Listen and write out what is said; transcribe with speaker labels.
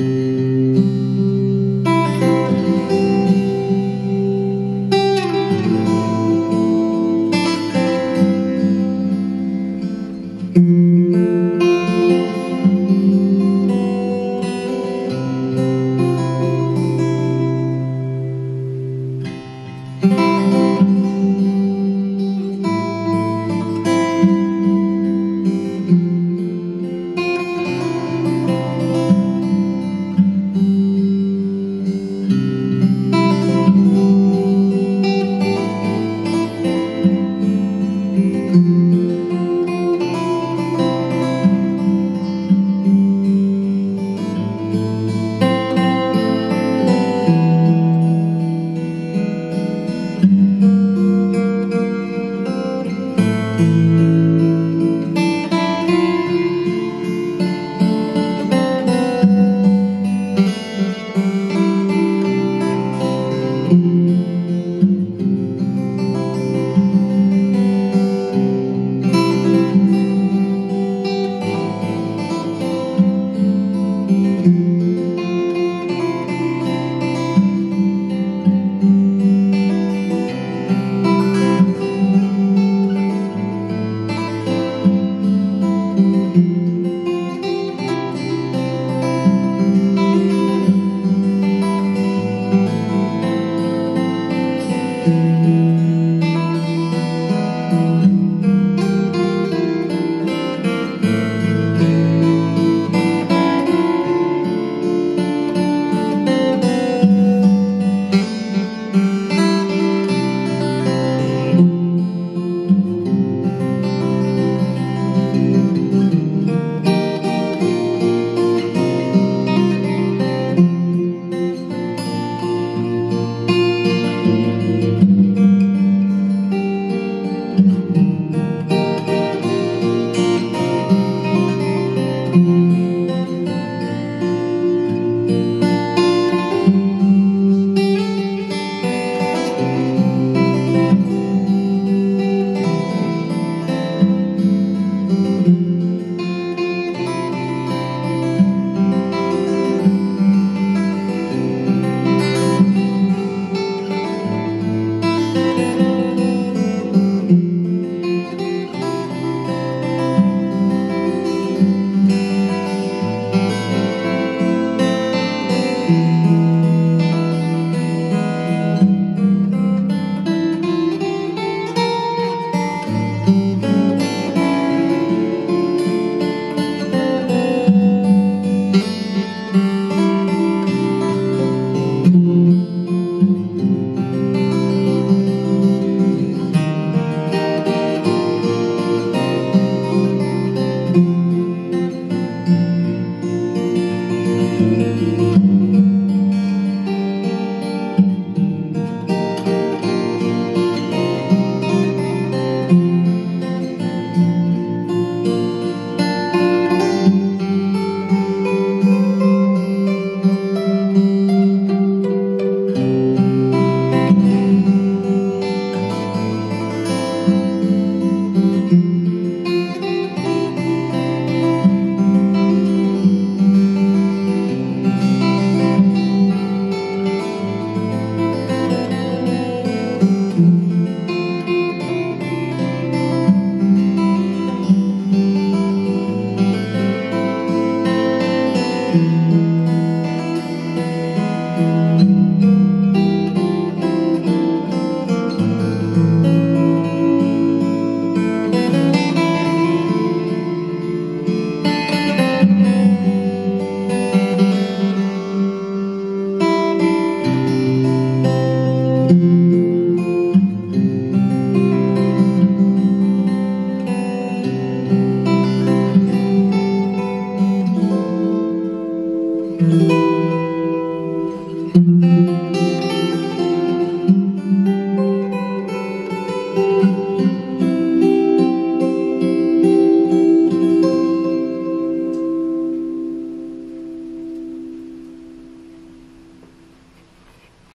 Speaker 1: you